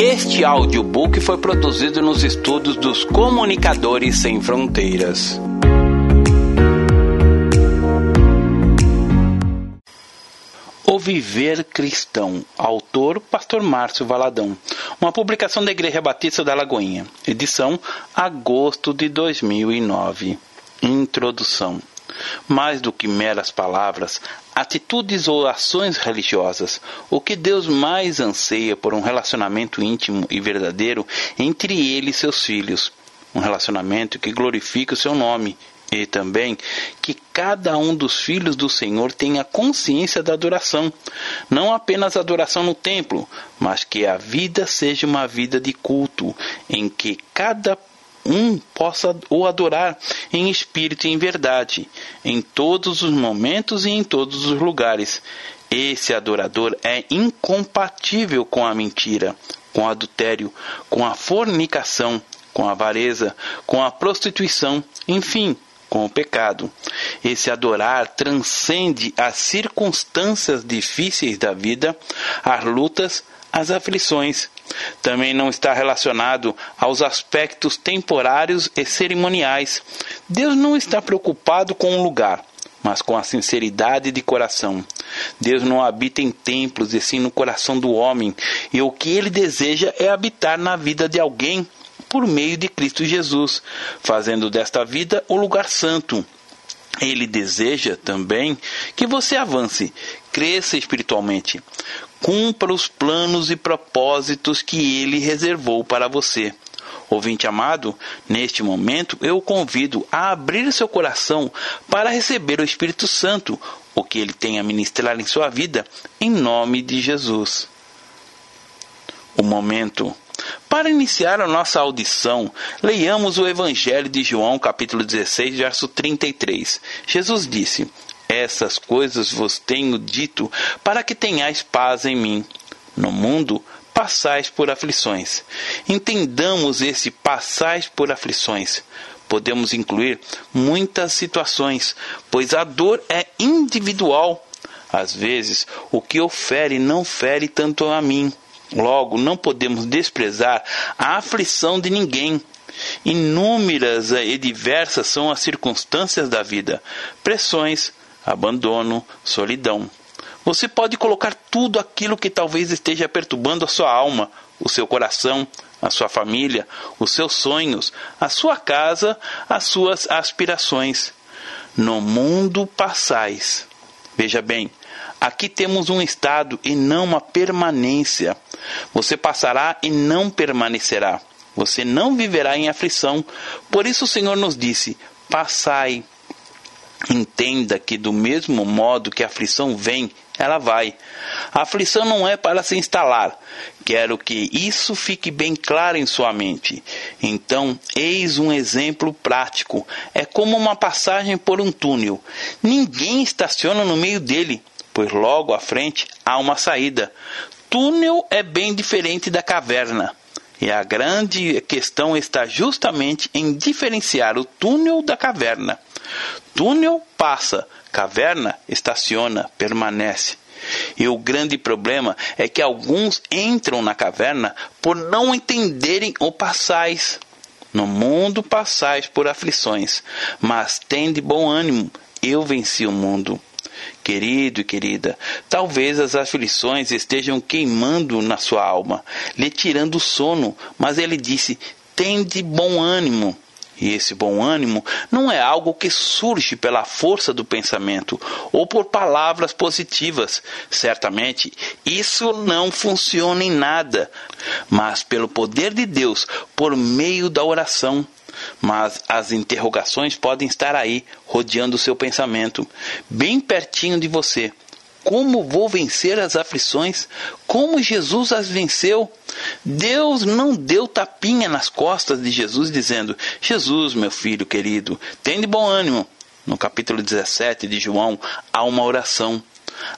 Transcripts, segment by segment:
Este audiobook foi produzido nos estudos dos Comunicadores Sem Fronteiras. O Viver Cristão, autor Pastor Márcio Valadão, uma publicação da Igreja Batista da Lagoinha, edição agosto de 2009. Introdução. Mais do que meras palavras, atitudes ou ações religiosas, o que Deus mais anseia por um relacionamento íntimo e verdadeiro entre ele e seus filhos. Um relacionamento que glorifique o seu nome e também que cada um dos filhos do Senhor tenha consciência da adoração, não apenas adoração no templo, mas que a vida seja uma vida de culto, em que cada um possa o adorar em espírito e em verdade, em todos os momentos e em todos os lugares. Esse adorador é incompatível com a mentira, com o adultério, com a fornicação, com a avareza, com a prostituição, enfim, com o pecado. Esse adorar transcende as circunstâncias difíceis da vida, as lutas, as aflições. Também não está relacionado aos aspectos temporários e cerimoniais. Deus não está preocupado com o lugar, mas com a sinceridade de coração. Deus não habita em templos, e sim no coração do homem, e o que ele deseja é habitar na vida de alguém por meio de Cristo Jesus, fazendo desta vida o lugar santo. Ele deseja também que você avance, cresça espiritualmente, cumpra os planos e propósitos que ele reservou para você. Ouvinte amado, neste momento eu o convido a abrir seu coração para receber o Espírito Santo, o que ele tem a ministrar em sua vida, em nome de Jesus. O momento para iniciar a nossa audição, leiamos o Evangelho de João, capítulo 16, verso 33. Jesus disse: Essas coisas vos tenho dito para que tenhais paz em mim. No mundo passais por aflições. Entendamos esse passais por aflições. Podemos incluir muitas situações, pois a dor é individual. Às vezes, o que eu fere não fere tanto a mim Logo, não podemos desprezar a aflição de ninguém. Inúmeras e diversas são as circunstâncias da vida: pressões, abandono, solidão. Você pode colocar tudo aquilo que talvez esteja perturbando a sua alma, o seu coração, a sua família, os seus sonhos, a sua casa, as suas aspirações. No mundo passais. Veja bem, Aqui temos um estado e não uma permanência. Você passará e não permanecerá. Você não viverá em aflição. Por isso o Senhor nos disse: passai. Entenda que, do mesmo modo que a aflição vem, ela vai. A aflição não é para se instalar. Quero que isso fique bem claro em sua mente. Então, eis um exemplo prático. É como uma passagem por um túnel. Ninguém estaciona no meio dele pois logo à frente há uma saída. Túnel é bem diferente da caverna. E a grande questão está justamente em diferenciar o túnel da caverna. Túnel passa, caverna estaciona, permanece. E o grande problema é que alguns entram na caverna por não entenderem o passais. No mundo passais por aflições, mas tende bom ânimo, eu venci o mundo. Querido e querida, talvez as aflições estejam queimando na sua alma, lhe tirando o sono, mas ele disse: tende bom ânimo. E esse bom ânimo não é algo que surge pela força do pensamento ou por palavras positivas. Certamente, isso não funciona em nada, mas pelo poder de Deus, por meio da oração. Mas as interrogações podem estar aí, rodeando o seu pensamento, bem pertinho de você. Como vou vencer as aflições? Como Jesus as venceu? Deus não deu tapinha nas costas de Jesus, dizendo: Jesus, meu filho querido, tem de bom ânimo. No capítulo 17 de João, há uma oração.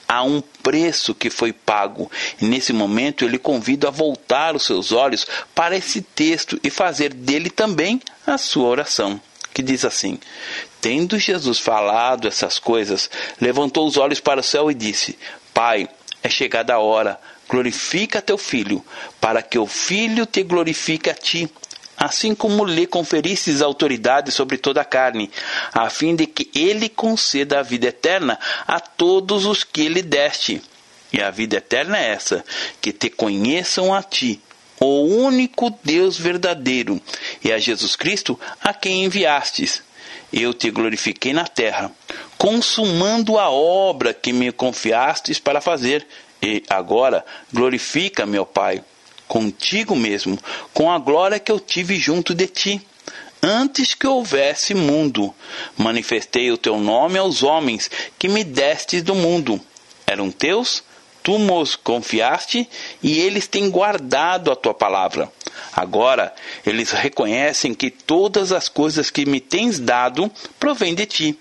Há um preço que foi pago. E nesse momento ele convida a voltar os seus olhos para esse texto e fazer dele também a sua oração, que diz assim: Tendo Jesus falado essas coisas, levantou os olhos para o céu e disse: Pai, é chegada a hora, glorifica teu filho, para que o filho te glorifique a ti, assim como lhe conferistes autoridade sobre toda a carne, a fim de que ele conceda a vida eterna a todos os que lhe deste. E a vida eterna é essa, que te conheçam a ti, o único Deus verdadeiro, e a Jesus Cristo a quem enviastes. Eu te glorifiquei na terra, consumando a obra que me confiastes para fazer, e agora glorifica, meu Pai, contigo mesmo, com a glória que eu tive junto de ti. Antes que houvesse mundo, manifestei o teu nome aos homens que me destes do mundo. Eram teus, tu nos confiaste e eles têm guardado a tua palavra. Agora eles reconhecem que todas as coisas que me tens dado provêm de ti,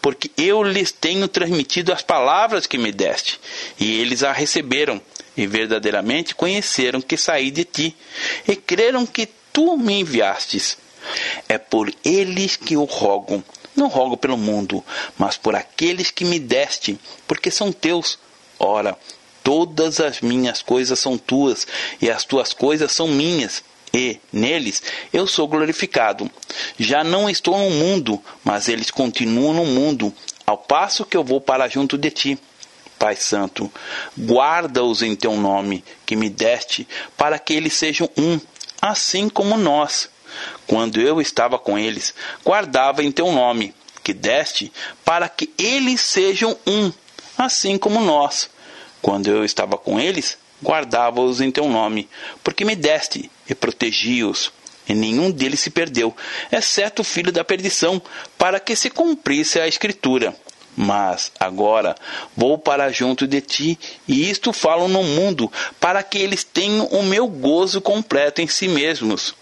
porque eu lhes tenho transmitido as palavras que me deste, e eles a receberam e verdadeiramente conheceram que saí de ti, e creram que tu me enviastes. É por eles que eu rogo. Não rogo pelo mundo, mas por aqueles que me deste, porque são teus. Ora, todas as minhas coisas são tuas, e as tuas coisas são minhas, e neles eu sou glorificado. Já não estou no mundo, mas eles continuam no mundo, ao passo que eu vou para junto de ti. Pai Santo, guarda-os em teu nome que me deste, para que eles sejam um, assim como nós. Quando eu estava com eles, guardava em teu nome que deste, para que eles sejam um, assim como nós. Quando eu estava com eles, guardava-os em teu nome, porque me deste e protegi-os. E nenhum deles se perdeu, exceto o filho da perdição, para que se cumprisse a Escritura. Mas agora vou para junto de ti, e isto falo no mundo, para que eles tenham o meu gozo completo em si mesmos.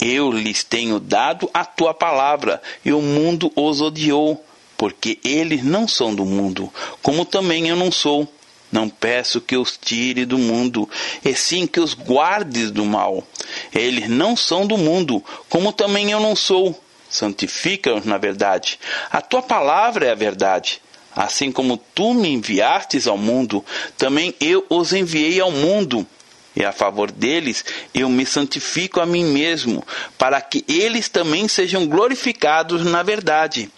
Eu lhes tenho dado a tua palavra, e o mundo os odiou, porque eles não são do mundo, como também eu não sou. Não peço que os tire do mundo, e sim que os guardes do mal. Eles não são do mundo, como também eu não sou santifica-os na verdade. A tua palavra é a verdade. Assim como tu me enviastes ao mundo, também eu os enviei ao mundo. E a favor deles eu me santifico a mim mesmo, para que eles também sejam glorificados na verdade.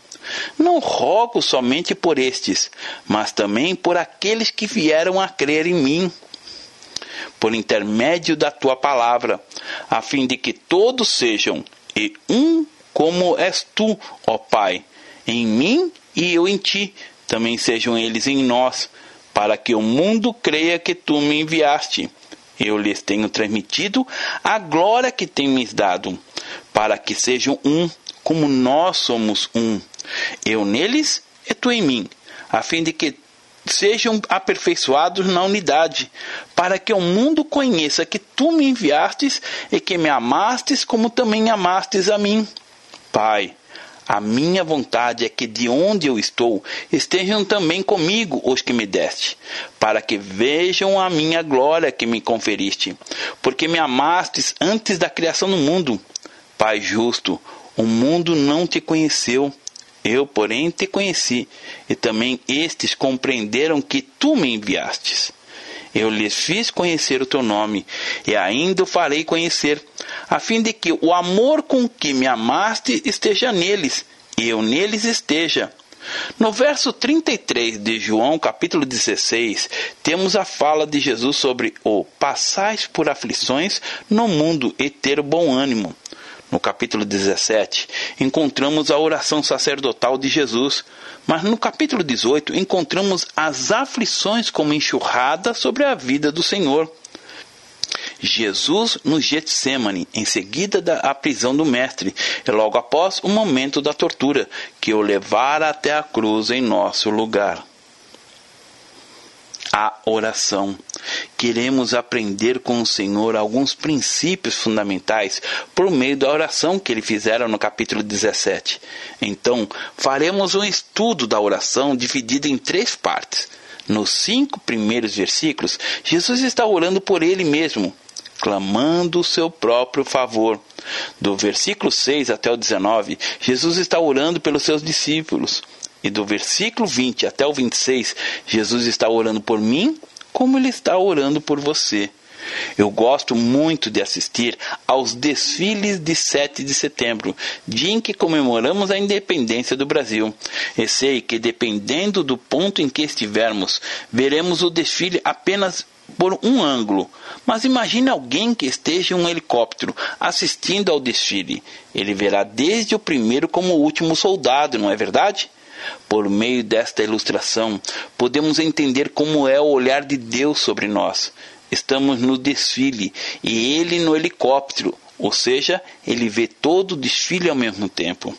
Não rogo somente por estes, mas também por aqueles que vieram a crer em mim, por intermédio da tua palavra, a fim de que todos sejam e um como és tu, ó Pai, em mim e eu em ti, também sejam eles em nós, para que o mundo creia que tu me enviaste. Eu lhes tenho transmitido a glória que tens dado, para que sejam um, como nós somos um. Eu neles e tu em mim, a fim de que sejam aperfeiçoados na unidade, para que o mundo conheça que tu me enviastes e que me amastes como também amastes a mim. Pai, a minha vontade é que de onde eu estou estejam também comigo os que me deste, para que vejam a minha glória que me conferiste, porque me amastes antes da criação do mundo. Pai justo, o mundo não te conheceu, eu, porém, te conheci, e também estes compreenderam que tu me enviastes. Eu lhes fiz conhecer o teu nome, e ainda o farei conhecer, a fim de que o amor com que me amaste esteja neles, e eu neles esteja. No verso 33 de João, capítulo 16, temos a fala de Jesus sobre o passais por aflições no mundo e ter bom ânimo. No capítulo 17, encontramos a oração sacerdotal de Jesus, mas no capítulo 18 encontramos as aflições como enxurrada sobre a vida do Senhor. Jesus no Getsemane, em seguida da prisão do mestre, e logo após o momento da tortura, que o levara até a cruz em nosso lugar. A oração. Queremos aprender com o Senhor alguns princípios fundamentais por meio da oração que ele fizera no capítulo 17. Então, faremos um estudo da oração dividido em três partes. Nos cinco primeiros versículos, Jesus está orando por ele mesmo, clamando o seu próprio favor. Do versículo 6 até o 19, Jesus está orando pelos seus discípulos. E do versículo 20 até o 26, Jesus está orando por mim como Ele está orando por você. Eu gosto muito de assistir aos desfiles de 7 de setembro, dia em que comemoramos a independência do Brasil. E sei que, dependendo do ponto em que estivermos, veremos o desfile apenas por um ângulo. Mas imagine alguém que esteja em um helicóptero assistindo ao desfile. Ele verá desde o primeiro como o último soldado, não é verdade? Por meio desta ilustração, podemos entender como é o olhar de Deus sobre nós. Estamos no desfile e ele no helicóptero, ou seja, ele vê todo o desfile ao mesmo tempo.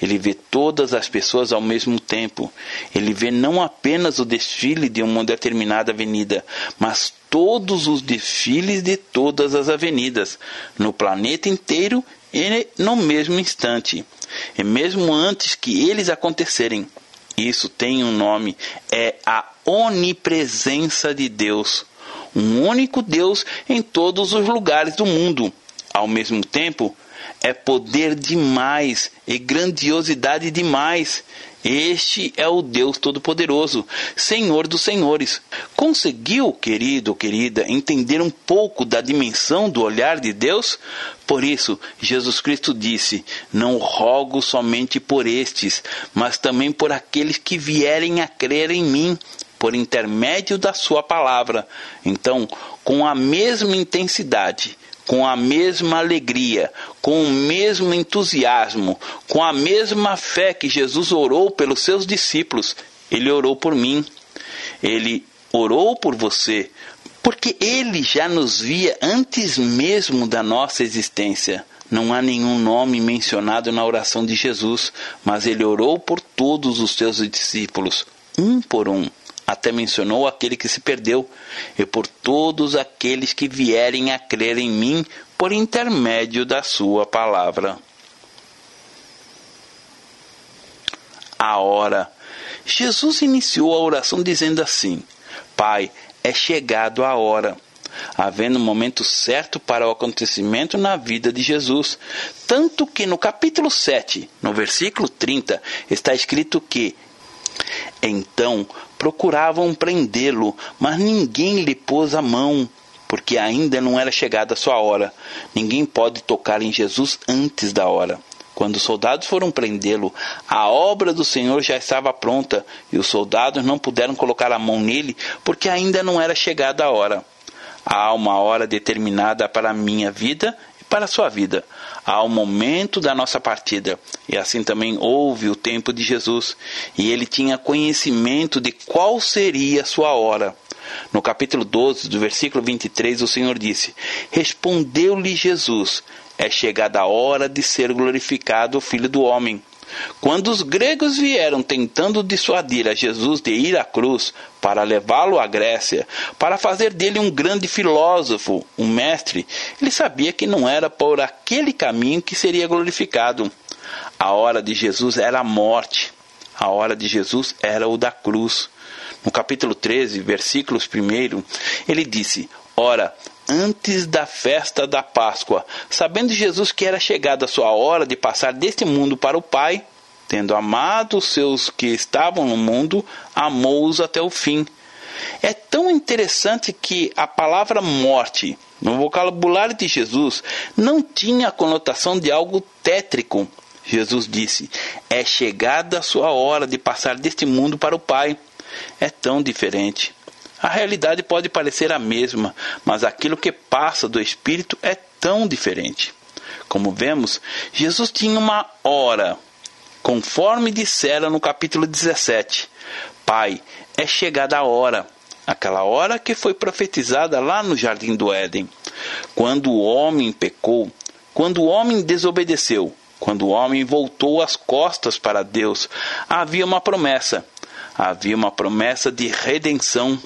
Ele vê todas as pessoas ao mesmo tempo. Ele vê não apenas o desfile de uma determinada avenida, mas todos os desfiles de todas as avenidas, no planeta inteiro e no mesmo instante, e mesmo antes que eles acontecerem. Isso tem um nome, é a onipresença de Deus um único Deus em todos os lugares do mundo. Ao mesmo tempo, é poder demais e grandiosidade demais. Este é o Deus Todo-Poderoso, Senhor dos Senhores. Conseguiu, querido ou querida, entender um pouco da dimensão do olhar de Deus? Por isso, Jesus Cristo disse: Não rogo somente por estes, mas também por aqueles que vierem a crer em mim por intermédio da Sua palavra. Então, com a mesma intensidade, com a mesma alegria, com o mesmo entusiasmo, com a mesma fé que Jesus orou pelos seus discípulos, ele orou por mim. Ele orou por você, porque ele já nos via antes mesmo da nossa existência. Não há nenhum nome mencionado na oração de Jesus, mas ele orou por todos os seus discípulos, um por um até mencionou aquele que se perdeu, e por todos aqueles que vierem a crer em mim por intermédio da sua palavra. A hora. Jesus iniciou a oração dizendo assim: Pai, é chegado a hora. Havendo um momento certo para o acontecimento na vida de Jesus. Tanto que no capítulo 7, no versículo 30, está escrito que então procuravam prendê-lo, mas ninguém lhe pôs a mão, porque ainda não era chegada a sua hora. Ninguém pode tocar em Jesus antes da hora. Quando os soldados foram prendê-lo, a obra do Senhor já estava pronta e os soldados não puderam colocar a mão nele porque ainda não era chegada a hora. Há uma hora determinada para a minha vida para a sua vida ao momento da nossa partida. E assim também houve o tempo de Jesus, e ele tinha conhecimento de qual seria a sua hora. No capítulo 12, do versículo 23, o Senhor disse: Respondeu-lhe Jesus: É chegada a hora de ser glorificado o Filho do Homem. Quando os gregos vieram tentando dissuadir a Jesus de ir à cruz para levá-lo à Grécia, para fazer dele um grande filósofo, um mestre, ele sabia que não era por aquele caminho que seria glorificado. A hora de Jesus era a morte, a hora de Jesus era o da cruz. No capítulo 13, versículos 1, ele disse: Ora, antes da festa da Páscoa, sabendo Jesus que era chegada a sua hora de passar deste mundo para o Pai, tendo amado os seus que estavam no mundo, amou-os até o fim. É tão interessante que a palavra morte, no vocabulário de Jesus, não tinha a conotação de algo tétrico. Jesus disse: É chegada a sua hora de passar deste mundo para o Pai. É tão diferente. A realidade pode parecer a mesma, mas aquilo que passa do Espírito é tão diferente. Como vemos, Jesus tinha uma hora, conforme dissera no capítulo 17: Pai, é chegada a hora, aquela hora que foi profetizada lá no jardim do Éden, quando o homem pecou, quando o homem desobedeceu, quando o homem voltou as costas para Deus, havia uma promessa. Havia uma promessa de redenção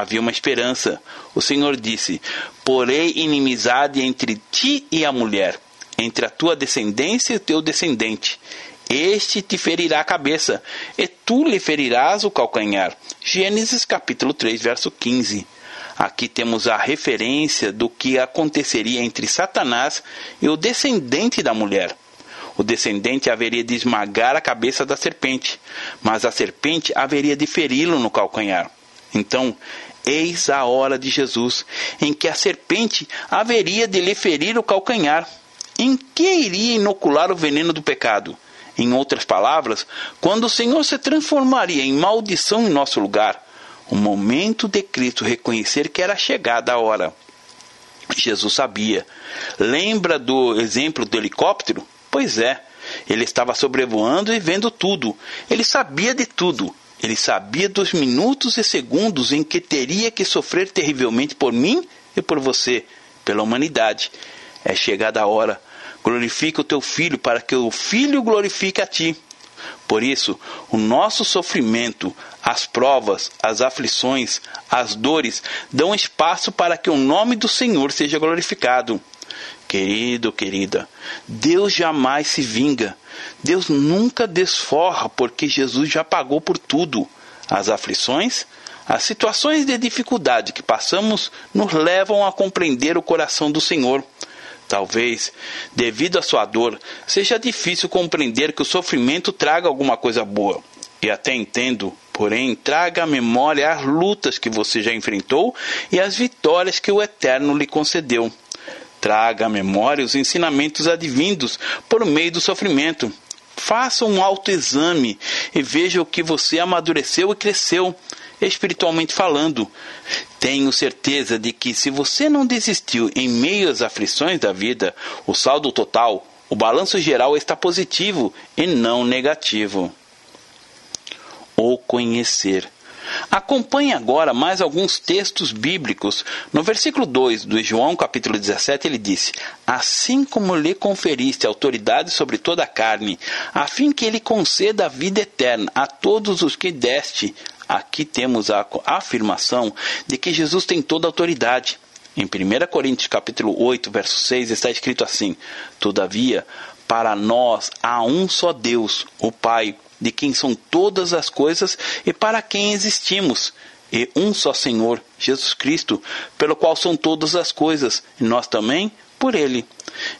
havia uma esperança. O Senhor disse: Porei inimizade entre ti e a mulher, entre a tua descendência e o teu descendente. Este te ferirá a cabeça, e tu lhe ferirás o calcanhar. Gênesis capítulo 3, verso 15. Aqui temos a referência do que aconteceria entre Satanás e o descendente da mulher. O descendente haveria de esmagar a cabeça da serpente, mas a serpente haveria de feri-lo no calcanhar. Então, eis a hora de Jesus, em que a serpente haveria de lhe ferir o calcanhar. Em que iria inocular o veneno do pecado? Em outras palavras, quando o Senhor se transformaria em maldição em nosso lugar, o momento de Cristo reconhecer que era chegada a hora. Jesus sabia. Lembra do exemplo do helicóptero? Pois é, ele estava sobrevoando e vendo tudo. Ele sabia de tudo. Ele sabia dos minutos e segundos em que teria que sofrer terrivelmente por mim e por você, pela humanidade. É chegada a hora. Glorifica o teu filho para que o filho glorifique a ti. Por isso, o nosso sofrimento, as provas, as aflições, as dores dão espaço para que o nome do Senhor seja glorificado. Querido, querida, Deus jamais se vinga. Deus nunca desforra, porque Jesus já pagou por tudo. As aflições, as situações de dificuldade que passamos nos levam a compreender o coração do Senhor. Talvez, devido à sua dor, seja difícil compreender que o sofrimento traga alguma coisa boa. E até entendo, porém, traga à memória as lutas que você já enfrentou e as vitórias que o Eterno lhe concedeu. Traga à memória os ensinamentos advindos por meio do sofrimento. Faça um autoexame e veja o que você amadureceu e cresceu, espiritualmente falando. Tenho certeza de que se você não desistiu em meio às aflições da vida, o saldo total, o balanço geral está positivo e não negativo. O conhecer. Acompanhe agora mais alguns textos bíblicos. No versículo 2 do João, capítulo 17, ele disse: Assim como lhe conferiste autoridade sobre toda a carne, a fim que ele conceda a vida eterna a todos os que deste. Aqui temos a afirmação de que Jesus tem toda a autoridade. Em 1 Coríntios capítulo 8, verso 6 está escrito assim: Todavia, para nós há um só Deus, o Pai, de quem são todas as coisas e para quem existimos, e um só Senhor, Jesus Cristo, pelo qual são todas as coisas, e nós também por ele.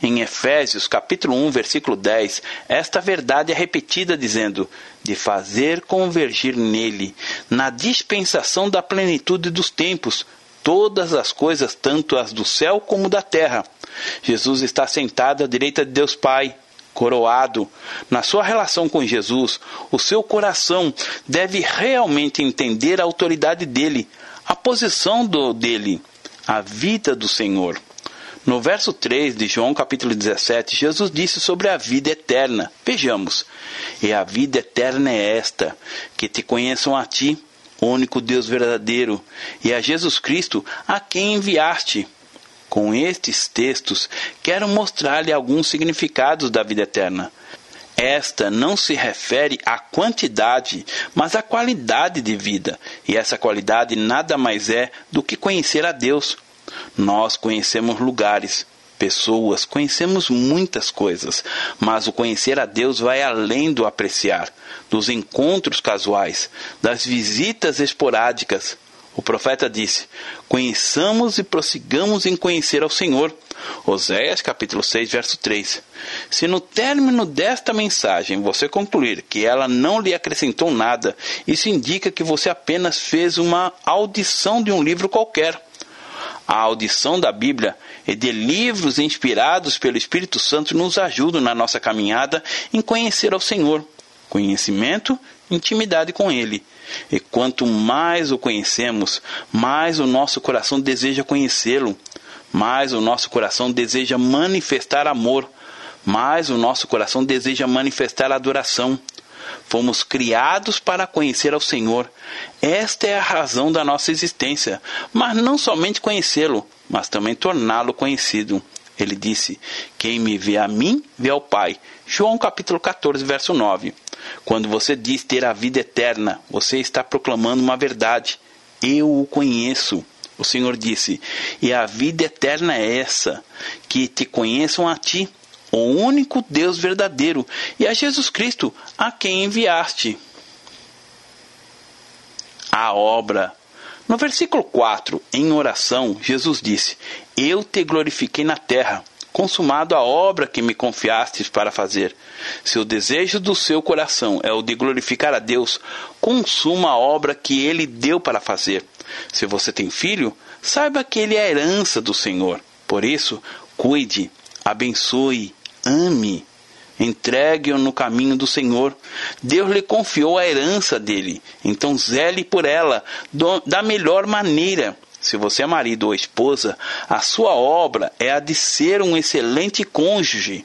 Em Efésios, capítulo 1, versículo 10, esta verdade é repetida dizendo: de fazer convergir nele, na dispensação da plenitude dos tempos, todas as coisas, tanto as do céu como da terra. Jesus está sentado à direita de Deus Pai, coroado. Na sua relação com Jesus, o seu coração deve realmente entender a autoridade dele, a posição do, dele, a vida do Senhor. No verso 3 de João capítulo 17, Jesus disse sobre a vida eterna. Vejamos. E a vida eterna é esta, que te conheçam a ti, único Deus verdadeiro, e a Jesus Cristo, a quem enviaste. Com estes textos, quero mostrar-lhe alguns significados da vida eterna. Esta não se refere à quantidade, mas à qualidade de vida, e essa qualidade nada mais é do que conhecer a Deus. Nós conhecemos lugares, pessoas, conhecemos muitas coisas, mas o conhecer a Deus vai além do apreciar, dos encontros casuais, das visitas esporádicas. O profeta disse: Conheçamos e prossigamos em conhecer ao Senhor. Oséias capítulo 6, verso 3. Se no término desta mensagem você concluir que ela não lhe acrescentou nada, isso indica que você apenas fez uma audição de um livro qualquer. A audição da Bíblia e de livros inspirados pelo Espírito Santo nos ajudam na nossa caminhada em conhecer ao Senhor. Conhecimento, intimidade com Ele. E quanto mais o conhecemos, mais o nosso coração deseja conhecê-lo, mais o nosso coração deseja manifestar amor, mais o nosso coração deseja manifestar adoração. Fomos criados para conhecer ao Senhor. Esta é a razão da nossa existência, mas não somente conhecê-lo, mas também torná-lo conhecido. Ele disse: Quem me vê a mim, vê ao Pai. João capítulo 14, verso 9. Quando você diz ter a vida eterna, você está proclamando uma verdade. Eu o conheço. O Senhor disse: E a vida eterna é essa, que te conheçam a ti, o único Deus verdadeiro, e a Jesus Cristo, a quem enviaste. A obra. No versículo 4, em oração, Jesus disse: Eu te glorifiquei na terra consumado a obra que me confiastes para fazer. Se o desejo do seu coração é o de glorificar a Deus, consuma a obra que ele deu para fazer. Se você tem filho, saiba que ele é a herança do Senhor. Por isso, cuide, abençoe, ame. Entregue-o no caminho do Senhor. Deus lhe confiou a herança dele, então zele por ela da melhor maneira. Se você é marido ou esposa, a sua obra é a de ser um excelente cônjuge.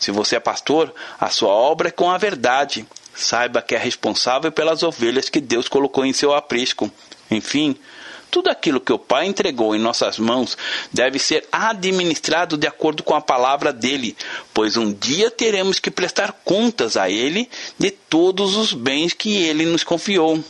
Se você é pastor, a sua obra é com a verdade. Saiba que é responsável pelas ovelhas que Deus colocou em seu aprisco. Enfim, tudo aquilo que o Pai entregou em nossas mãos deve ser administrado de acordo com a palavra dele, pois um dia teremos que prestar contas a ele de todos os bens que ele nos confiou.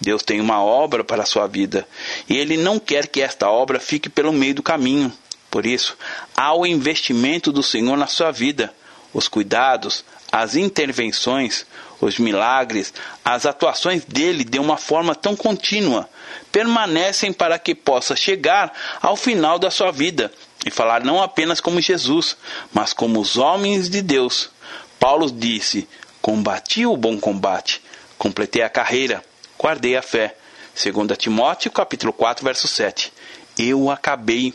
Deus tem uma obra para a sua vida e ele não quer que esta obra fique pelo meio do caminho. Por isso, há o investimento do Senhor na sua vida, os cuidados, as intervenções, os milagres, as atuações dele de uma forma tão contínua, permanecem para que possa chegar ao final da sua vida e falar não apenas como Jesus, mas como os homens de Deus. Paulo disse: Combati o bom combate, completei a carreira, guardei a fé. 2 Timóteo capítulo 4, verso 7. Eu acabei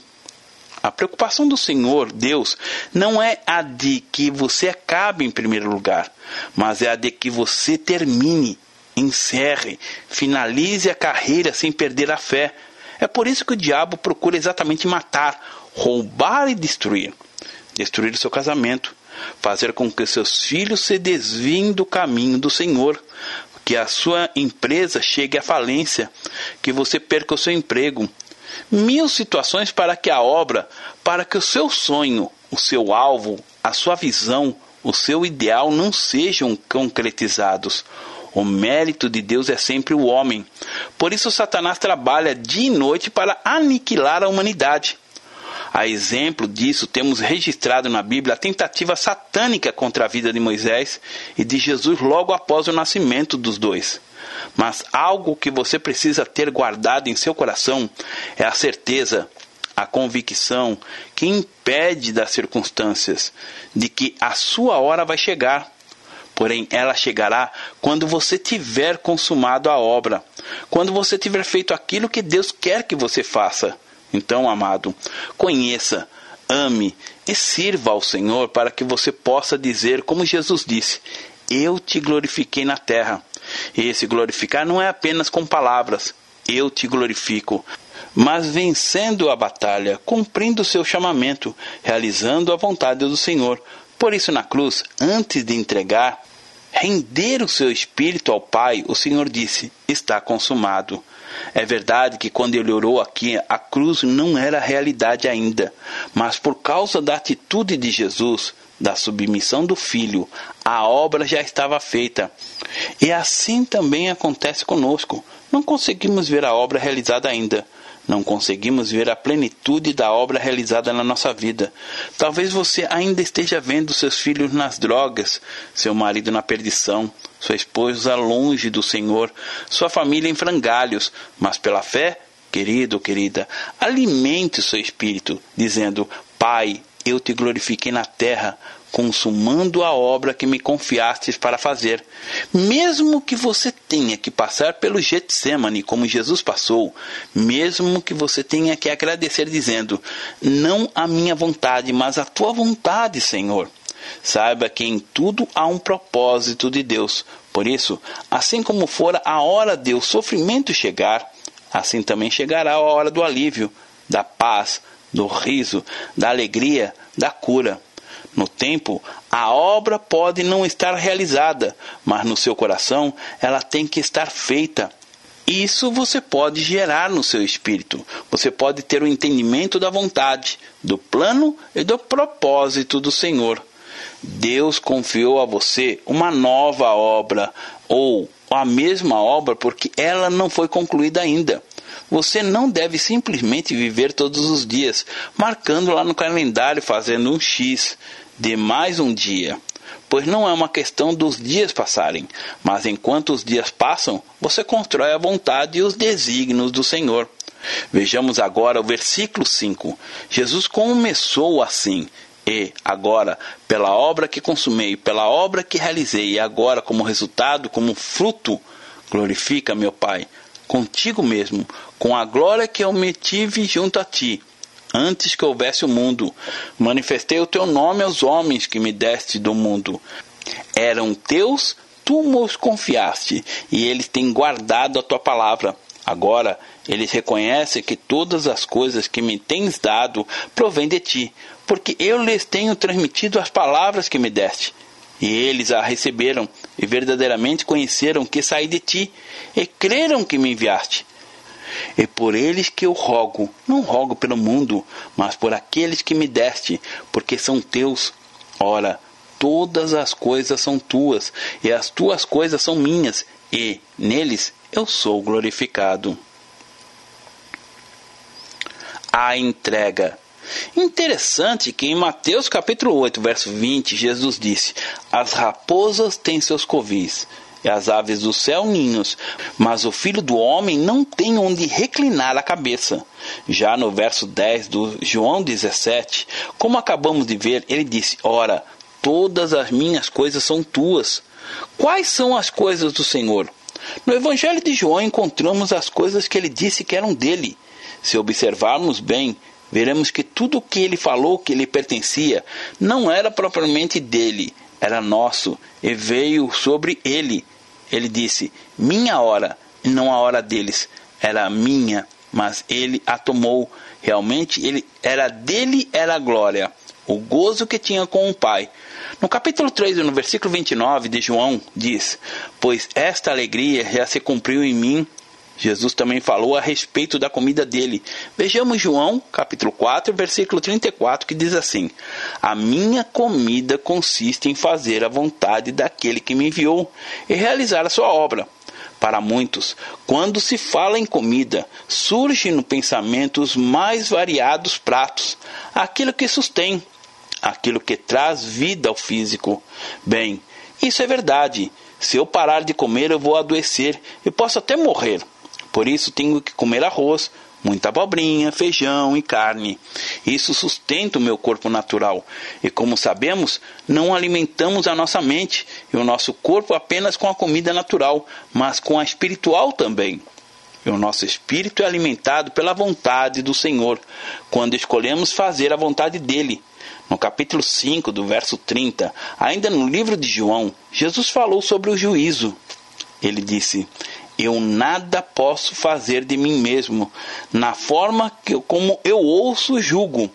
a preocupação do Senhor, Deus, não é a de que você acabe em primeiro lugar, mas é a de que você termine, encerre, finalize a carreira sem perder a fé. É por isso que o diabo procura exatamente matar, roubar e destruir. Destruir o seu casamento, fazer com que seus filhos se desviem do caminho do Senhor, que a sua empresa chegue à falência, que você perca o seu emprego, mil situações para que a obra, para que o seu sonho, o seu alvo, a sua visão, o seu ideal não sejam concretizados. O mérito de Deus é sempre o homem. Por isso, Satanás trabalha dia e noite para aniquilar a humanidade. A exemplo disso, temos registrado na Bíblia a tentativa satânica contra a vida de Moisés e de Jesus logo após o nascimento dos dois. Mas algo que você precisa ter guardado em seu coração é a certeza, a convicção que impede das circunstâncias de que a sua hora vai chegar. Porém, ela chegará quando você tiver consumado a obra, quando você tiver feito aquilo que Deus quer que você faça. Então, amado, conheça, ame e sirva ao Senhor para que você possa dizer, como Jesus disse: Eu te glorifiquei na terra. E esse glorificar não é apenas com palavras, eu te glorifico, mas vencendo a batalha, cumprindo o seu chamamento, realizando a vontade do Senhor. Por isso, na cruz, antes de entregar, render o seu espírito ao Pai, o Senhor disse: Está consumado. É verdade que quando ele orou aqui, a cruz não era realidade ainda, mas por causa da atitude de Jesus, da submissão do Filho, a obra já estava feita. E assim também acontece conosco. Não conseguimos ver a obra realizada ainda. Não conseguimos ver a plenitude da obra realizada na nossa vida. Talvez você ainda esteja vendo seus filhos nas drogas, seu marido na perdição, sua esposa longe do Senhor, sua família em frangalhos, mas pela fé, querido querida, alimente o seu espírito, dizendo: Pai, eu te glorifiquei na terra, consumando a obra que me confiastes para fazer. Mesmo que você tenha que passar pelo Getsemane como Jesus passou, mesmo que você tenha que agradecer dizendo: Não a minha vontade, mas a tua vontade, Senhor. Saiba que em tudo há um propósito de Deus. Por isso, assim como fora a hora de o sofrimento chegar, assim também chegará a hora do alívio, da paz, do riso, da alegria, da cura. No tempo, a obra pode não estar realizada, mas no seu coração ela tem que estar feita. Isso você pode gerar no seu espírito. Você pode ter o entendimento da vontade, do plano e do propósito do Senhor. Deus confiou a você uma nova obra ou a mesma obra porque ela não foi concluída ainda. Você não deve simplesmente viver todos os dias, marcando lá no calendário, fazendo um X de mais um dia. Pois não é uma questão dos dias passarem, mas enquanto os dias passam, você constrói a vontade e os desígnios do Senhor. Vejamos agora o versículo 5. Jesus começou assim: E agora, pela obra que consumei, pela obra que realizei, e agora como resultado, como fruto, glorifica, meu Pai, contigo mesmo, com a glória que eu me tive junto a ti, antes que houvesse o mundo. Manifestei o teu nome aos homens que me deste do mundo. Eram teus, tu os confiaste, e eles têm guardado a tua palavra. Agora eles reconhecem que todas as coisas que me tens dado provêm de ti, porque eu lhes tenho transmitido as palavras que me deste. E eles a receberam, e verdadeiramente conheceram que saí de ti, e creram que me enviaste. E por eles que eu rogo, não rogo pelo mundo, mas por aqueles que me deste, porque são teus. Ora, todas as coisas são tuas, e as tuas coisas são minhas, e neles eu sou glorificado. A entrega. Interessante que em Mateus capítulo 8, verso 20, Jesus disse: As raposas têm seus covis, e as aves do céu ninhos, mas o filho do homem não tem onde reclinar a cabeça. Já no verso 10 do João 17, como acabamos de ver, ele disse: Ora, todas as minhas coisas são tuas. Quais são as coisas do Senhor? No Evangelho de João encontramos as coisas que ele disse que eram dele. Se observarmos bem, veremos que tudo o que ele falou que lhe pertencia não era propriamente dele, era nosso e veio sobre ele. Ele disse: Minha hora, e não a hora deles, era minha, mas ele a tomou. Realmente ele era dele era a glória, o gozo que tinha com o Pai. No capítulo 3, no versículo 29 de João, diz: Pois esta alegria já se cumpriu em mim Jesus também falou a respeito da comida dele. Vejamos João, capítulo 4, versículo 34, que diz assim: A minha comida consiste em fazer a vontade daquele que me enviou e realizar a sua obra. Para muitos, quando se fala em comida, surge no pensamento os mais variados pratos, aquilo que sustém, aquilo que traz vida ao físico. Bem, isso é verdade. Se eu parar de comer, eu vou adoecer e posso até morrer. Por isso tenho que comer arroz, muita abobrinha, feijão e carne. Isso sustenta o meu corpo natural. E como sabemos, não alimentamos a nossa mente e o nosso corpo apenas com a comida natural, mas com a espiritual também. E o nosso espírito é alimentado pela vontade do Senhor, quando escolhemos fazer a vontade dele. No capítulo 5, do verso 30, ainda no livro de João, Jesus falou sobre o juízo. Ele disse: eu nada posso fazer de mim mesmo, na forma que como eu ouço julgo.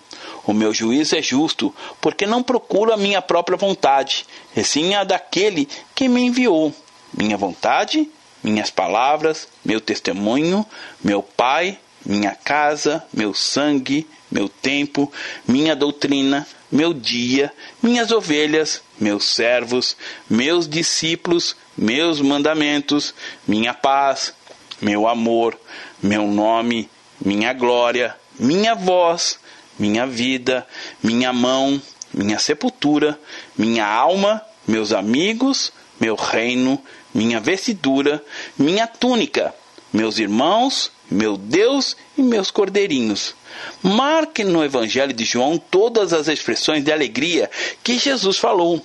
O meu juízo é justo, porque não procuro a minha própria vontade, e sim a daquele que me enviou. Minha vontade, minhas palavras, meu testemunho, meu Pai, minha casa, meu sangue, meu tempo, minha doutrina, meu dia, minhas ovelhas, meus servos, meus discípulos, meus mandamentos, minha paz, meu amor, meu nome, minha glória, minha voz, minha vida, minha mão, minha sepultura, minha alma, meus amigos, meu reino, minha vestidura, minha túnica, meus irmãos, meu Deus e meus cordeirinhos. Marque no Evangelho de João todas as expressões de alegria que Jesus falou.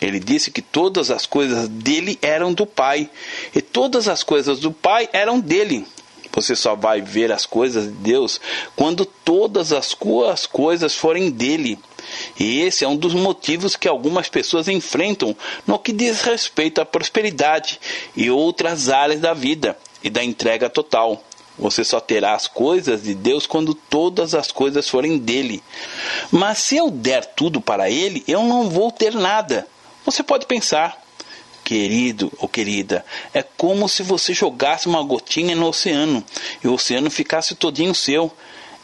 Ele disse que todas as coisas dele eram do Pai e todas as coisas do Pai eram dele. Você só vai ver as coisas de Deus quando todas as suas coisas forem dele. E esse é um dos motivos que algumas pessoas enfrentam no que diz respeito à prosperidade e outras áreas da vida e da entrega total. Você só terá as coisas de Deus quando todas as coisas forem dele. Mas se eu der tudo para ele, eu não vou ter nada. Você pode pensar, querido ou querida, é como se você jogasse uma gotinha no oceano e o oceano ficasse todinho seu.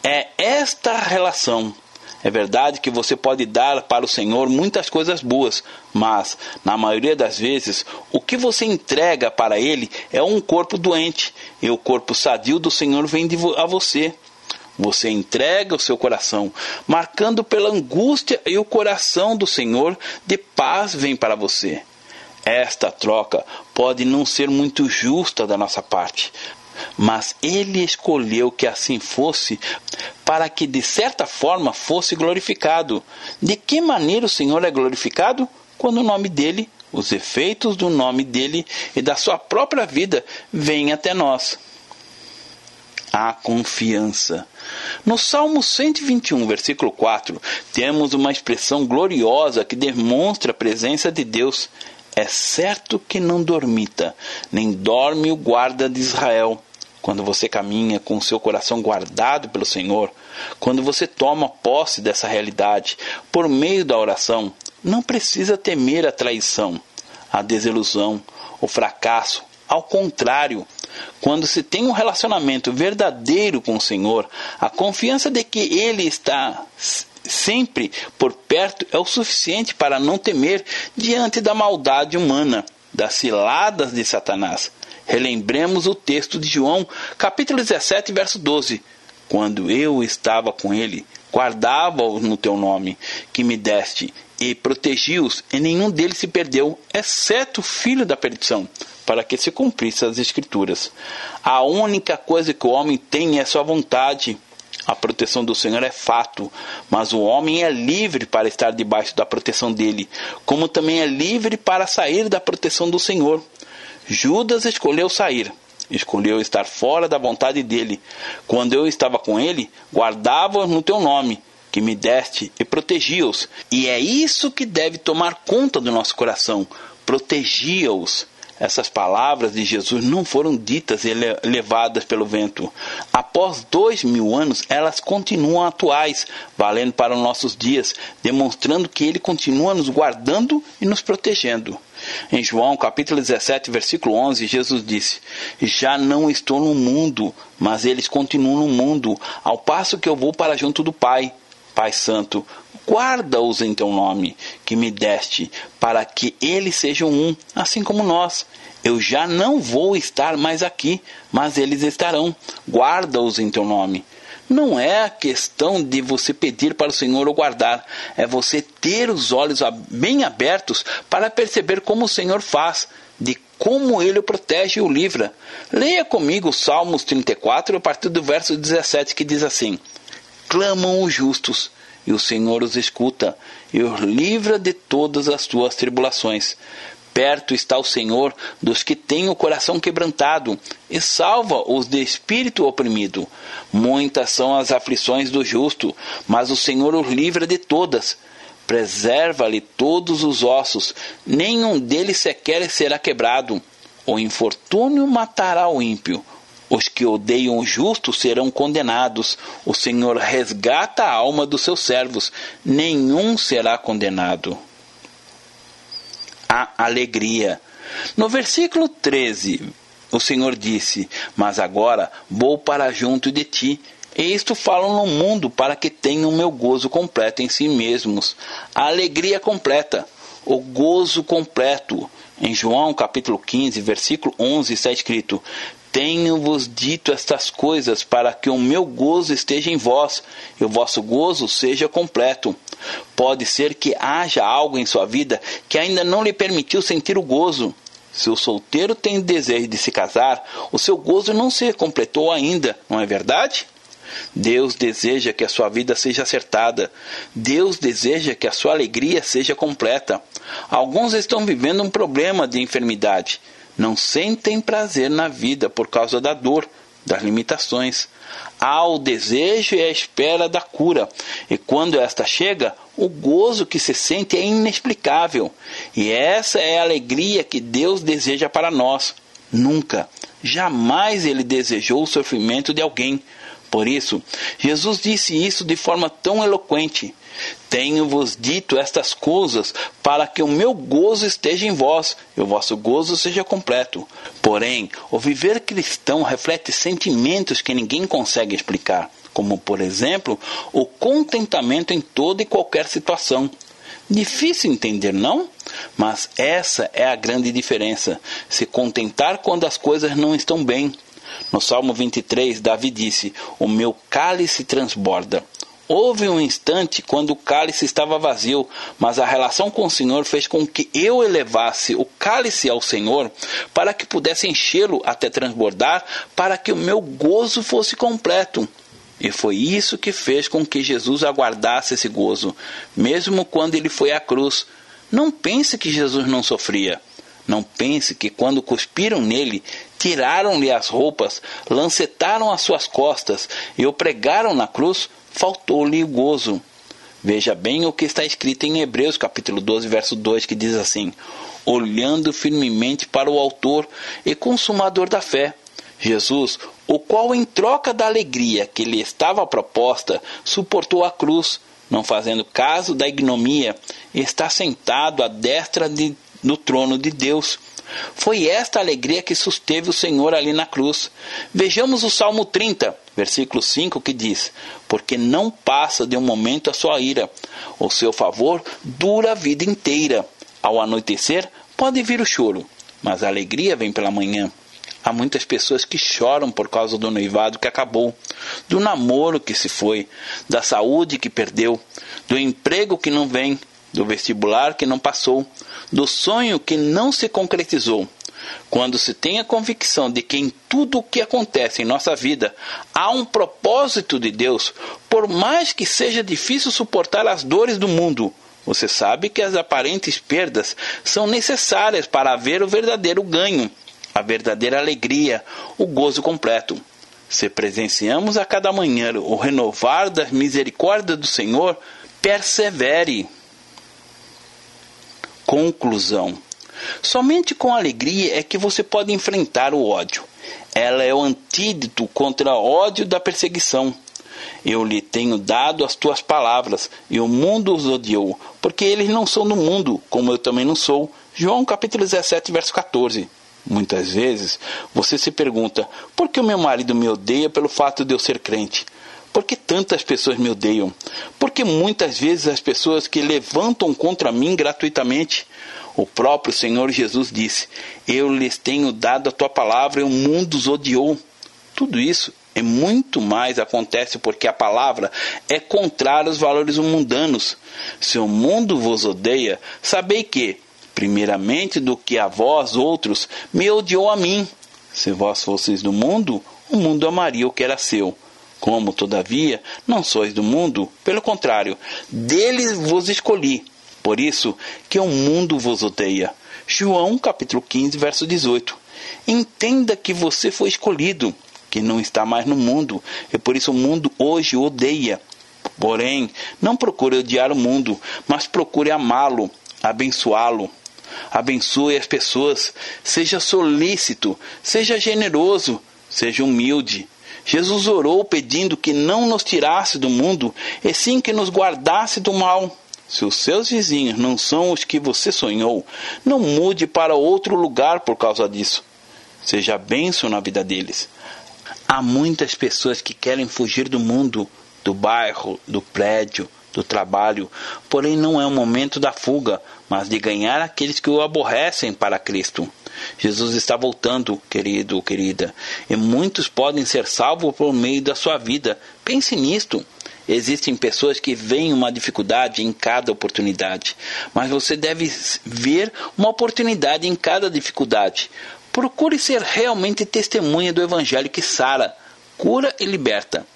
É esta relação. É verdade que você pode dar para o Senhor muitas coisas boas, mas, na maioria das vezes, o que você entrega para Ele é um corpo doente, e o corpo sadio do Senhor vem a você. Você entrega o seu coração, marcando pela angústia, e o coração do Senhor de paz vem para você. Esta troca pode não ser muito justa da nossa parte, mas ele escolheu que assim fosse, para que de certa forma fosse glorificado. De que maneira o Senhor é glorificado? Quando o nome dele, os efeitos do nome dele e da sua própria vida vêm até nós. A confiança. No Salmo 121, versículo 4, temos uma expressão gloriosa que demonstra a presença de Deus. É certo que não dormita, nem dorme o guarda de Israel quando você caminha com o seu coração guardado pelo Senhor, quando você toma posse dessa realidade por meio da oração, não precisa temer a traição, a desilusão, o fracasso. Ao contrário, quando se tem um relacionamento verdadeiro com o Senhor, a confiança de que Ele está sempre por perto é o suficiente para não temer diante da maldade humana, das ciladas de Satanás. Relembremos o texto de João, capítulo 17, verso 12. Quando eu estava com ele, guardava-os no teu nome, que me deste, e protegi-os, e nenhum deles se perdeu, exceto o filho da perdição, para que se cumprisse as Escrituras. A única coisa que o homem tem é sua vontade. A proteção do Senhor é fato, mas o homem é livre para estar debaixo da proteção dele, como também é livre para sair da proteção do Senhor. Judas escolheu sair, escolheu estar fora da vontade dele. Quando eu estava com ele, guardava-os no teu nome, que me deste, e protegia-os. E é isso que deve tomar conta do nosso coração: protegia-os. Essas palavras de Jesus não foram ditas e levadas pelo vento. Após dois mil anos, elas continuam atuais, valendo para os nossos dias, demonstrando que Ele continua nos guardando e nos protegendo. Em João capítulo 17, versículo 11, Jesus disse: Já não estou no mundo, mas eles continuam no mundo, ao passo que eu vou para junto do Pai. Pai Santo, guarda-os em teu nome, que me deste, para que eles sejam um, assim como nós. Eu já não vou estar mais aqui, mas eles estarão. Guarda-os em teu nome não é a questão de você pedir para o Senhor o guardar, é você ter os olhos bem abertos para perceber como o Senhor faz, de como ele o protege e o livra. Leia comigo Salmos 34, a partir do verso 17, que diz assim: Clamam os justos, e o Senhor os escuta, e os livra de todas as suas tribulações. Perto está o Senhor dos que têm o coração quebrantado e salva-os de espírito oprimido. Muitas são as aflições do justo, mas o Senhor os livra de todas. Preserva-lhe todos os ossos, nenhum deles sequer será quebrado. O infortúnio matará o ímpio. Os que odeiam o justo serão condenados. O Senhor resgata a alma dos seus servos, nenhum será condenado a alegria. No versículo 13, o Senhor disse: Mas agora vou para junto de ti. E isto falo no mundo para que tenham meu gozo completo em si mesmos. A alegria completa, o gozo completo. Em João capítulo 15, versículo 11 está escrito: tenho-vos dito estas coisas para que o meu gozo esteja em vós e o vosso gozo seja completo. Pode ser que haja algo em sua vida que ainda não lhe permitiu sentir o gozo. Se o solteiro tem desejo de se casar, o seu gozo não se completou ainda, não é verdade? Deus deseja que a sua vida seja acertada. Deus deseja que a sua alegria seja completa. Alguns estão vivendo um problema de enfermidade não sentem prazer na vida por causa da dor, das limitações. Há o desejo e a espera da cura, e quando esta chega, o gozo que se sente é inexplicável. E essa é a alegria que Deus deseja para nós. Nunca, jamais ele desejou o sofrimento de alguém. Por isso, Jesus disse isso de forma tão eloquente. Tenho-vos dito estas coisas para que o meu gozo esteja em vós e o vosso gozo seja completo. Porém, o viver cristão reflete sentimentos que ninguém consegue explicar, como, por exemplo, o contentamento em toda e qualquer situação. Difícil entender, não? Mas essa é a grande diferença. Se contentar quando as coisas não estão bem. No Salmo 23, Davi disse: O meu cálice transborda. Houve um instante quando o cálice estava vazio, mas a relação com o Senhor fez com que eu elevasse o cálice ao Senhor para que pudesse enchê-lo até transbordar, para que o meu gozo fosse completo. E foi isso que fez com que Jesus aguardasse esse gozo, mesmo quando ele foi à cruz. Não pense que Jesus não sofria. Não pense que quando cuspiram nele, tiraram-lhe as roupas, lancetaram as suas costas e o pregaram na cruz, faltou-lhe o gozo. Veja bem o que está escrito em Hebreus capítulo 12, verso 2, que diz assim: olhando firmemente para o autor e consumador da fé, Jesus, o qual em troca da alegria que lhe estava proposta, suportou a cruz, não fazendo caso da ignomia, está sentado à destra de, do trono de Deus. Foi esta alegria que susteve o Senhor ali na cruz. Vejamos o Salmo 30, versículo 5, que diz: Porque não passa de um momento a sua ira, o seu favor dura a vida inteira. Ao anoitecer, pode vir o choro, mas a alegria vem pela manhã. Há muitas pessoas que choram por causa do noivado que acabou, do namoro que se foi, da saúde que perdeu, do emprego que não vem, do vestibular que não passou, do sonho que não se concretizou. Quando se tem a convicção de que em tudo o que acontece em nossa vida há um propósito de Deus, por mais que seja difícil suportar as dores do mundo, você sabe que as aparentes perdas são necessárias para haver o verdadeiro ganho, a verdadeira alegria, o gozo completo. Se presenciamos a cada manhã o renovar das misericórdias do Senhor, persevere. Conclusão: Somente com alegria é que você pode enfrentar o ódio. Ela é o antídoto contra o ódio da perseguição. Eu lhe tenho dado as tuas palavras, e o mundo os odiou, porque eles não são do mundo, como eu também não sou. João capítulo 17, verso 14. Muitas vezes você se pergunta: por que o meu marido me odeia pelo fato de eu ser crente? Por que tantas pessoas me odeiam? Porque muitas vezes as pessoas que levantam contra mim gratuitamente, o próprio Senhor Jesus disse: Eu lhes tenho dado a tua palavra e o mundo os odiou. Tudo isso e muito mais acontece porque a palavra é contrária aos valores mundanos. Se o mundo vos odeia, sabei que, primeiramente do que a vós outros, me odiou a mim. Se vós fosseis do mundo, o mundo amaria o que era seu. Como, todavia, não sois do mundo, pelo contrário, deles vos escolhi. Por isso que o mundo vos odeia. João capítulo 15, verso 18. Entenda que você foi escolhido, que não está mais no mundo, e por isso o mundo hoje odeia. Porém, não procure odiar o mundo, mas procure amá-lo, abençoá-lo. Abençoe as pessoas, seja solícito, seja generoso, seja humilde Jesus orou pedindo que não nos tirasse do mundo, e sim que nos guardasse do mal. Se os seus vizinhos não são os que você sonhou, não mude para outro lugar por causa disso. Seja bênção na vida deles. Há muitas pessoas que querem fugir do mundo, do bairro, do prédio, do trabalho, porém não é o momento da fuga, mas de ganhar aqueles que o aborrecem para Cristo. Jesus está voltando, querido querida, e muitos podem ser salvos por meio da sua vida. Pense nisto. Existem pessoas que veem uma dificuldade em cada oportunidade, mas você deve ver uma oportunidade em cada dificuldade. Procure ser realmente testemunha do Evangelho que sara, cura e liberta.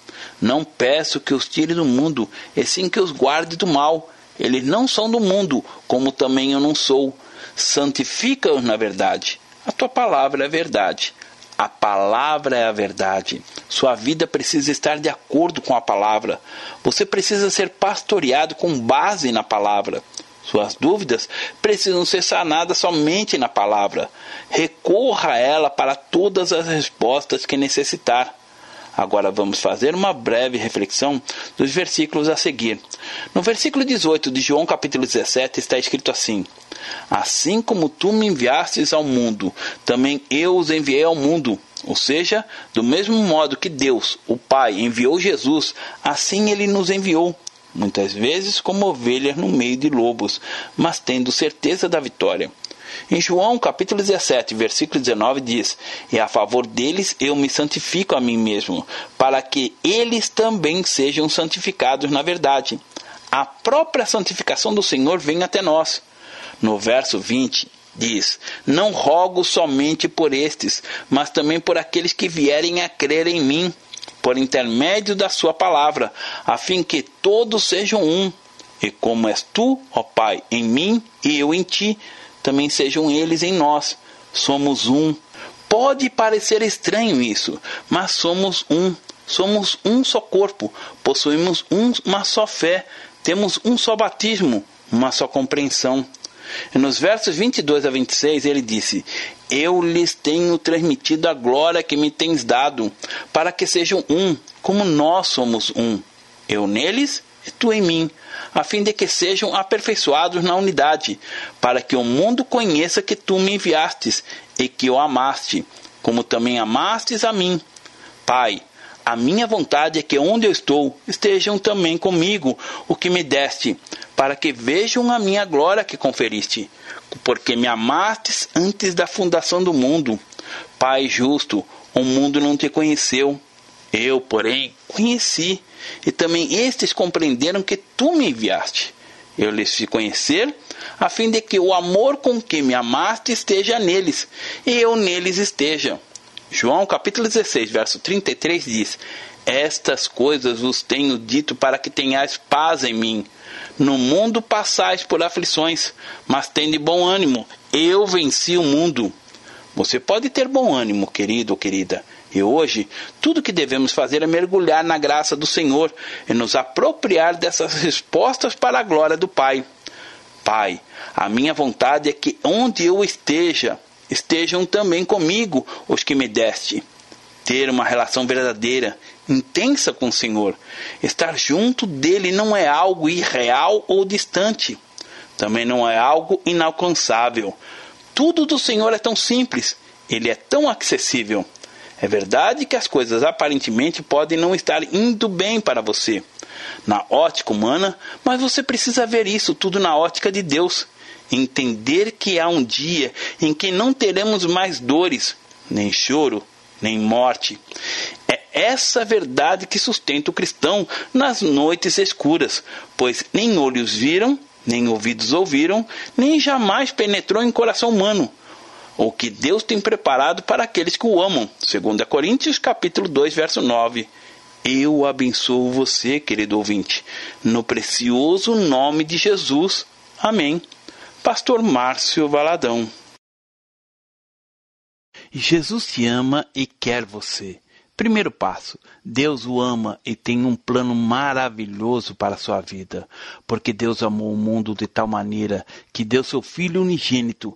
Não peço que os tire do mundo, e sim que os guarde do mal. Eles não são do mundo, como também eu não sou santifica-os na verdade. A tua palavra é a verdade. A palavra é a verdade. Sua vida precisa estar de acordo com a palavra. Você precisa ser pastoreado com base na palavra. Suas dúvidas precisam ser sanadas somente na palavra. Recorra a ela para todas as respostas que necessitar. Agora vamos fazer uma breve reflexão dos versículos a seguir. No versículo 18 de João capítulo 17 está escrito assim: Assim como tu me enviastes ao mundo, também eu os enviei ao mundo. Ou seja, do mesmo modo que Deus, o Pai, enviou Jesus, assim ele nos enviou. Muitas vezes como ovelhas no meio de lobos, mas tendo certeza da vitória. Em João capítulo 17, versículo 19 diz: E a favor deles eu me santifico a mim mesmo, para que eles também sejam santificados na verdade. A própria santificação do Senhor vem até nós. No verso 20 diz: Não rogo somente por estes, mas também por aqueles que vierem a crer em mim, por intermédio da Sua palavra, a fim que todos sejam um. E como és tu, ó Pai, em mim e eu em ti, também sejam eles em nós. Somos um. Pode parecer estranho isso, mas somos um. Somos um só corpo, possuímos uma só fé, temos um só batismo, uma só compreensão. E nos versos 22 a 26 ele disse: Eu lhes tenho transmitido a glória que me tens dado, para que sejam um, como nós somos um. Eu neles e tu em mim, a fim de que sejam aperfeiçoados na unidade, para que o mundo conheça que tu me enviastes e que o amaste, como também amastes a mim. Pai, a minha vontade é que onde eu estou estejam também comigo o que me deste, para que vejam a minha glória que conferiste, porque me amastes antes da fundação do mundo. Pai justo, o mundo não te conheceu, eu, porém, conheci, e também estes compreenderam que tu me enviaste. Eu lhes fiz conhecer, a fim de que o amor com que me amaste esteja neles, e eu neles esteja. João capítulo 16, verso 33 diz: Estas coisas vos tenho dito para que tenhais paz em mim. No mundo passais por aflições, mas tende bom ânimo. Eu venci o mundo. Você pode ter bom ânimo, querido ou querida. E hoje, tudo que devemos fazer é mergulhar na graça do Senhor e nos apropriar dessas respostas para a glória do Pai. Pai, a minha vontade é que onde eu esteja, estejam também comigo os que me deste. Ter uma relação verdadeira, intensa com o Senhor. Estar junto dele não é algo irreal ou distante. Também não é algo inalcançável. Tudo do Senhor é tão simples, ele é tão acessível. É verdade que as coisas aparentemente podem não estar indo bem para você, na ótica humana, mas você precisa ver isso tudo na ótica de Deus. Entender que há um dia em que não teremos mais dores, nem choro, nem morte. É essa verdade que sustenta o cristão nas noites escuras, pois nem olhos viram, nem ouvidos ouviram, nem jamais penetrou em coração humano o que Deus tem preparado para aqueles que o amam. 2 Coríntios capítulo 2, verso 9. Eu abençoo você, querido ouvinte, no precioso nome de Jesus. Amém. Pastor Márcio Valadão. Jesus te ama e quer você. Primeiro passo: Deus o ama e tem um plano maravilhoso para a sua vida, porque Deus amou o mundo de tal maneira que deu seu Filho unigênito